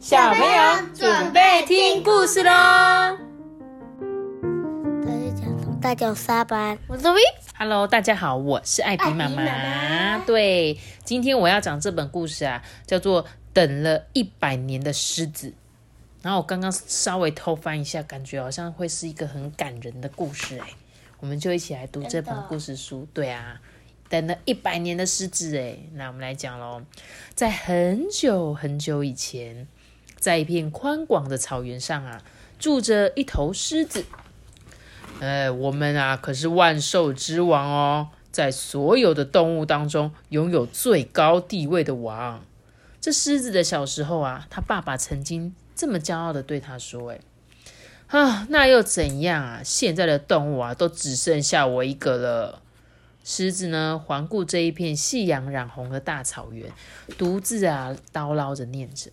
小朋友准备听故事喽！大家讲，大家沙班，我是 V。Hello，大家好，我是艾比妈。妈对，今天我要讲这本故事啊，叫做《等了一百年的狮子》。然后我刚刚稍微偷翻一下，感觉好像会是一个很感人的故事哎。我们就一起来读这本故事书。对啊，等了一百年的狮子哎，那我们来讲喽。在很久很久以前，在一片宽广的草原上啊，住着一头狮子。呃，我们啊可是万兽之王哦，在所有的动物当中拥有最高地位的王。这狮子的小时候啊，他爸爸曾经这么骄傲的对他说：“哎，啊，那又怎样啊？现在的动物啊，都只剩下我一个了。”狮子呢，环顾这一片夕阳染红的大草原，独自啊叨唠着念着。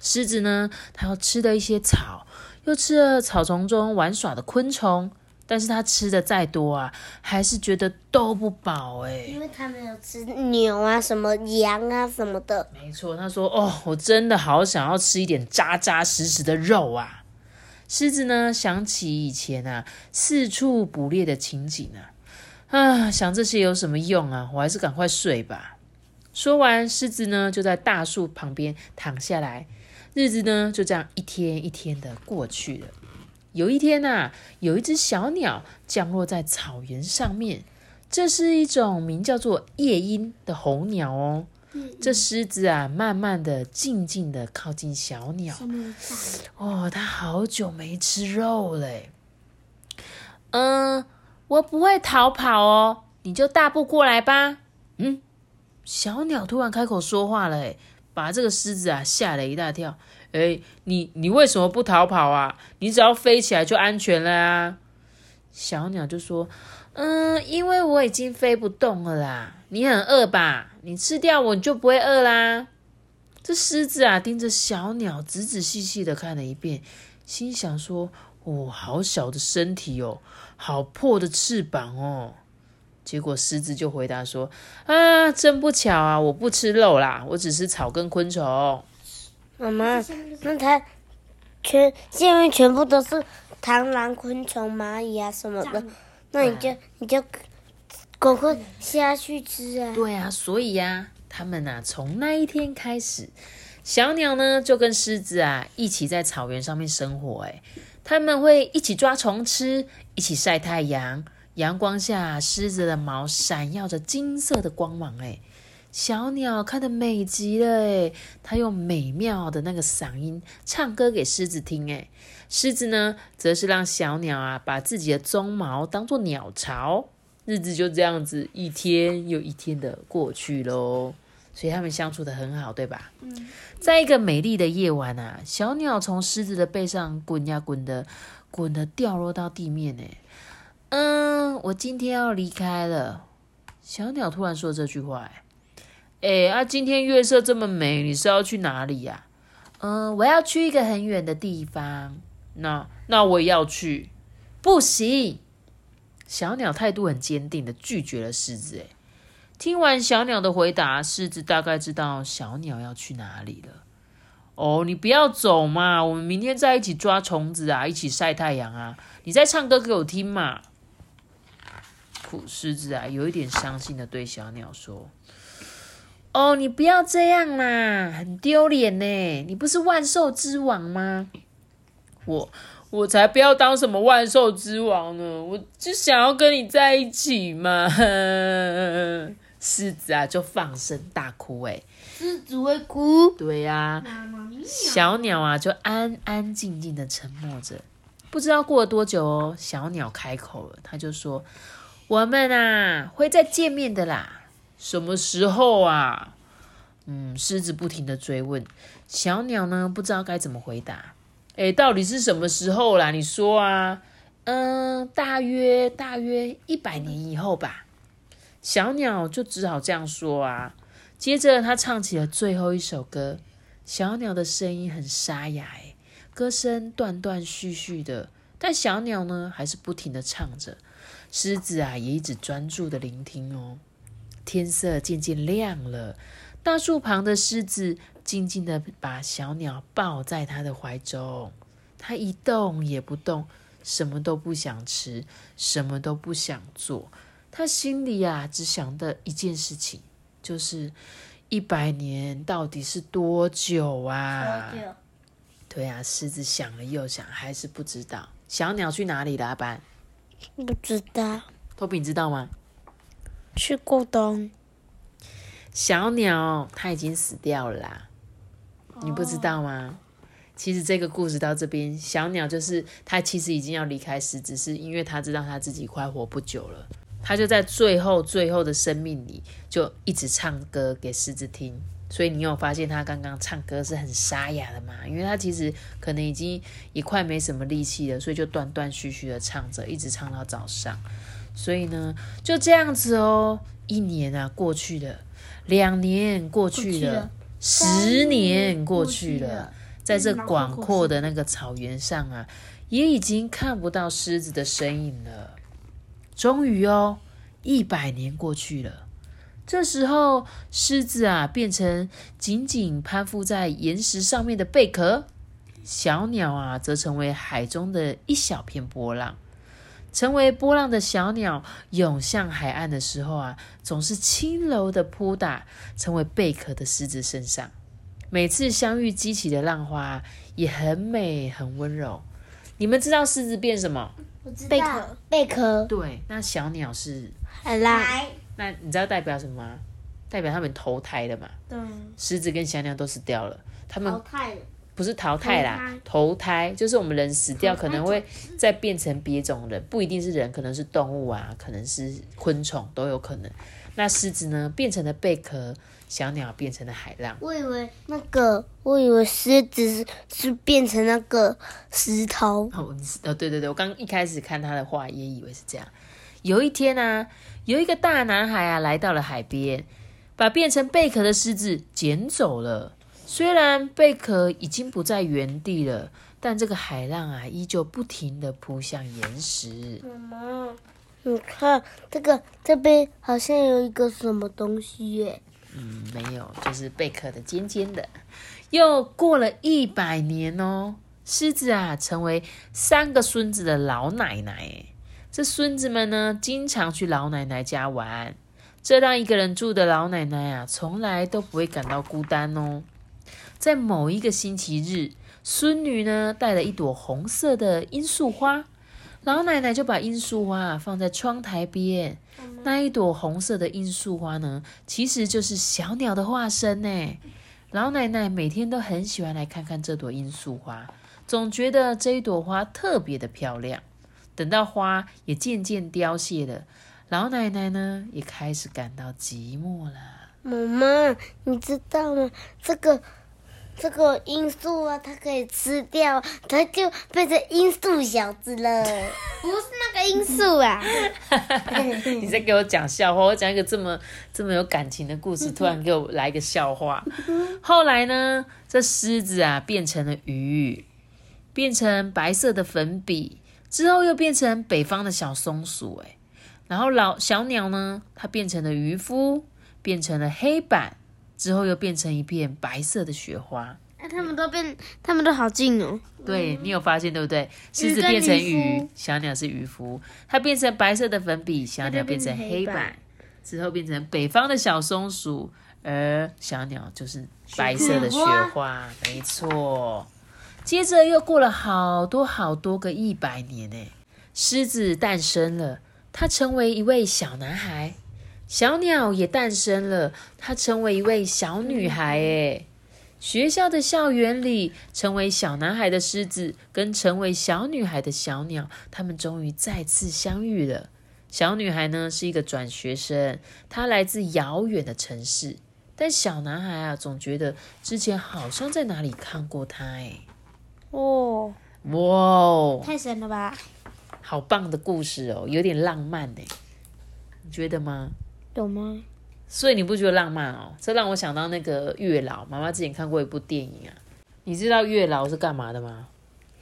狮子呢，它要吃的一些草，又吃了草丛中玩耍的昆虫，但是它吃的再多啊，还是觉得都不饱哎、因为他没有吃牛啊、什么羊啊什么的。没错，他说：“哦，我真的好想要吃一点扎扎实实的肉啊！”狮子呢，想起以前啊四处捕猎的情景啊，啊，想这些有什么用啊？我还是赶快睡吧。说完，狮子呢就在大树旁边躺下来，日子呢就这样一天一天的过去了。有一天呐、有一只小鸟降落在草原上面，这是一种名叫做夜莺的候鸟哦。这狮子啊，慢慢的、静静的靠近小鸟。哦，它好久没吃肉嘞。嗯，我不会逃跑哦，你就大步过来吧。嗯，小鸟突然开口说话了，哎，把这个狮子啊吓了一大跳。哎，你你为什么不逃跑啊？你只要飞起来就安全了啊。小鸟就说：“嗯，因为我已经飞不动了啦。你很饿吧？你吃掉我，就不会饿啦。”这狮子啊，盯着小鸟仔仔细细的看了一遍，心想说：“哦，好小的身体哦，好破的翅膀哦。”结果狮子就回答说：“啊，真不巧啊，我不吃肉啦，我只吃草跟昆虫。妈妈，那它全下面全部都是螳螂、昆虫、蚂蚁啊什么的，那你就你就赶快下去吃啊！对啊，所以呀、他们呐、从那一天开始，小鸟呢就跟狮子啊一起在草原上面生活。哎，他们会一起抓虫吃，一起晒太阳。阳光下，狮子的毛闪耀着金色的光芒。哎，小鸟看得美极了。哎，它用美妙的那个嗓音唱歌给狮子听。哎，狮子呢，则是让小鸟啊把自己的鬃毛当做鸟巢。日子就这样子一天又一天的过去喽，所以他们相处的很好，对吧？嗯，在一个美丽的夜晚啊，小鸟从狮子的背上滚呀滚的，滚的掉落到地面呢。嗯，我今天要离开了。小鸟突然说这句话，哎，哎啊，今天月色这么美，你是要去哪里呀、嗯，我要去一个很远的地方。那那我也要去，不行。小鸟态度很坚定的拒绝了狮子。哎，听完小鸟的回答，狮子大概知道小鸟要去哪里了。哦，你不要走嘛，我们明天再一起抓虫子啊，一起晒太阳啊，你再唱歌给我听嘛。苦狮子啊，有一点伤心的对小鸟说：“哦，你不要这样啦，很丢脸呢。你不是万兽之王吗？我我才不要当什么万兽之王呢！我就想要跟你在一起嘛。狮子啊，就放声大哭。哎，狮子会哭。对呀、小鸟啊，就安安静静的沉默着。不知道过了多久哦，小鸟开口了，它就说：“我们啊，会再见面的啦。什么时候啊？”嗯，狮子不停的追问，小鸟呢不知道该怎么回答。哎，到底是什么时候啦？你说啊？嗯，大约大约一百年以后吧。小鸟就只好这样说啊。接着，他唱起了最后一首歌。小鸟的声音很沙哑，哎，歌声断断续续的，但小鸟呢还是不停的唱着。狮子啊也一直专注的聆听哦。天色渐渐亮了，大树旁的狮子静静的把小鸟抱在他的怀中，他一动也不动，什么都不想吃，什么都不想做。他心里啊，只想的一件事情，就是一百年到底是多久啊？对啊，狮子想了又想，还是不知道。小鸟去哪里了？阿班不知道。托比，你知道吗？去过冬。小鸟它已经死掉了啦，你不知道吗？其实这个故事到这边，小鸟就是它其实已经要离开狮子，是因为它知道它自己快活不久了。它就在最后最后的生命里，就一直唱歌给狮子听。所以你有发现他刚刚唱歌是很沙哑的嘛？因为他其实可能已经也快没什么力气了，所以就断断续续的唱着，一直唱到早上。所以呢，就这样子哦，一年啊过去了，两年过去了，十年过去了，在这广阔的那个草原上啊，也已经看不到狮子的身影了。终于哦，一百年过去了。这时候，狮子啊变成紧紧攀附在岩石上面的贝壳，小鸟啊则成为海中的一小片波浪。成为波浪的小鸟涌向海岸的时候啊，总是轻柔的扑打成为贝壳的狮子身上。每次相遇激起的浪花也很美很温柔。你们知道狮子变什么？贝壳，贝壳。对，那小鸟是海浪。那你知道代表什么吗？代表他们投胎的嘛？对。狮子跟小鸟都死掉了，他们淘汰。不是淘汰啦，投胎就是我们人死掉可能会再变成别种人，不一定是人，可能是动物啊，可能是昆虫都有可能。那狮子呢，变成了贝壳；小鸟变成了海浪。我以为那个，我以为狮子是变成那个石头。哦，哦，对对对，我刚一开始看他的话也以为是这样。有一天呢，有一个大男孩啊，来到了海边，把变成贝壳的狮子捡走了。虽然贝壳已经不在原地了，但这个海浪啊，依旧不停的扑向岩石。妈妈，你看这个这边好像有一个什么东西耶？嗯，没有，就是贝壳的尖尖的。又过了一百年哦，狮子啊，成为三个孙子的老奶奶。这孙子们呢，经常去老奶奶家玩，这让一个人住的老奶奶啊，从来都不会感到孤单哦。在某一个星期日，孙女呢带了一朵红色的罂粟花，老奶奶就把罂粟花放在窗台边。那一朵红色的罂粟花呢，其实就是小鸟的化身呢。老奶奶每天都很喜欢来看看这朵罂粟花，总觉得这一朵花特别的漂亮。等到花也渐渐凋谢了，老奶奶呢也开始感到寂寞了。妈妈，你知道吗？这个。这个罂粟啊，它可以吃掉，它就变成罂粟小子了。不是那个罂粟啊！你在给我讲笑话，我讲一个这么这么有感情的故事，突然给我来一个笑话。后来呢，这狮子啊变成了鱼，变成白色的粉笔，之后又变成北方的小松鼠。哎，然后老小鸟呢，它变成了渔夫，变成了黑板。之后又变成一片白色的雪花。哎，他们都变，他们都好近哦。对你有发现对不对？狮子变成鱼，小鸟是渔夫。它变成白色的粉笔，小鸟变成黑板。之后变成北方的小松鼠，而小鸟就是白色的雪花。没错。接着又过了好多好多个一百年呢，狮子诞生了，它成为一位小男孩。小鸟也诞生了，它成为一位小女孩。诶，学校的校园里，成为小男孩的狮子跟成为小女孩的小鸟，他们终于再次相遇了。小女孩呢是一个转学生，她来自遥远的城市，但小男孩啊总觉得之前好像在哪里看过他。诶，哦，哇，太神了吧！好棒的故事哦，有点浪漫呢，你觉得吗？有吗？所以你不觉得浪漫哦？这让我想到那个月老。妈妈之前看过一部电影啊，你知道月老是干嘛的吗？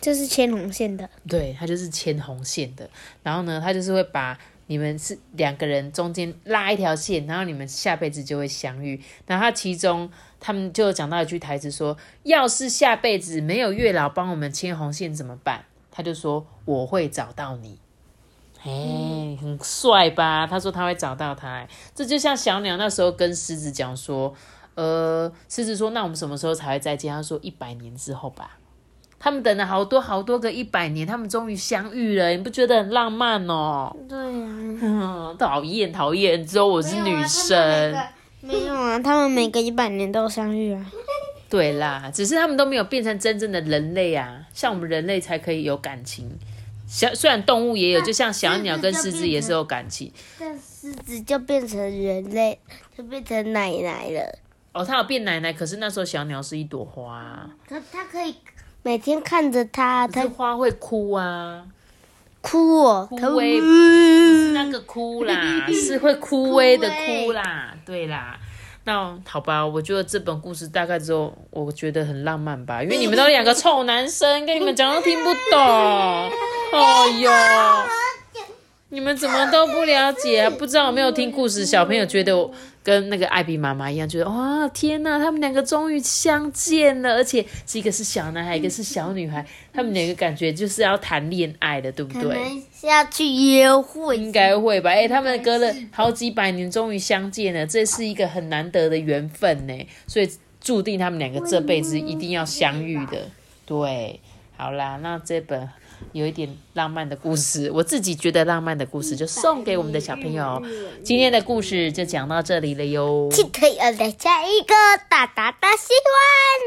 就是牵红线的。对，他就是牵红线的。然后呢，他就是会把你们是两个人中间拉一条线，然后你们下辈子就会相遇。然后他其中他们就讲到一句台词说：“要是下辈子没有月老帮我们牵红线怎么办？”他就说：“我会找到你。”哎，很帅吧？他说他会找到他，这就像小鸟那时候跟狮子讲说：“呃，狮子说那我们什么时候才会再见？”他说：“一百年之后吧。”他们等了好多好多个一百年，他们终于相遇了，你不觉得很浪漫哦？对呀、嗯，讨厌讨厌，只有我是女生。没有啊，他们每个一百年都相遇啊。对啦，只是他们都没有变成真正的人类啊，像我们人类才可以有感情。小虽然动物也有，就像小鸟跟狮子也是有感情。但狮子就变成人类，就变成奶奶了。哦，它有变奶奶，可是那时候小鸟是一朵花啊，它它可以每天看着它，它花会哭啊，哭哦，枯它萎不是那个哭啦，是会枯萎的哭啦，对啦。那好吧，我觉得这本故事大概之后，我觉得很浪漫吧，因为你们都两个臭男生，跟你们讲都听不懂。哦哟，你们怎么都不了解啊？不知道有没有听故事？小朋友觉得跟那个艾比妈妈一样，觉得哇天呐，他们两个终于相见了，而且一个是小男孩，一个是小女孩，他们两个感觉就是要谈恋爱的，对不对？是要去约会，应该会吧？哎、他们隔了好几百年，终于相见了，这是一个很难得的缘分呢，所以注定他们两个这辈子一定要相遇的。对，好啦，那这本有一点浪漫的故事，我自己觉得浪漫的故事就送给我们的小朋友。今天的故事就讲到这里了哟。记得要留下一个大大的喜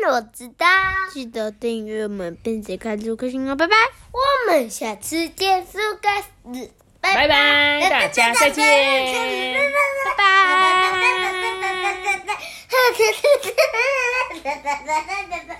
欢，我知道。记得订阅我们，并且开出颗星哦，拜拜。我们下次见，苏格斯，拜。拜，大家再见。拜拜。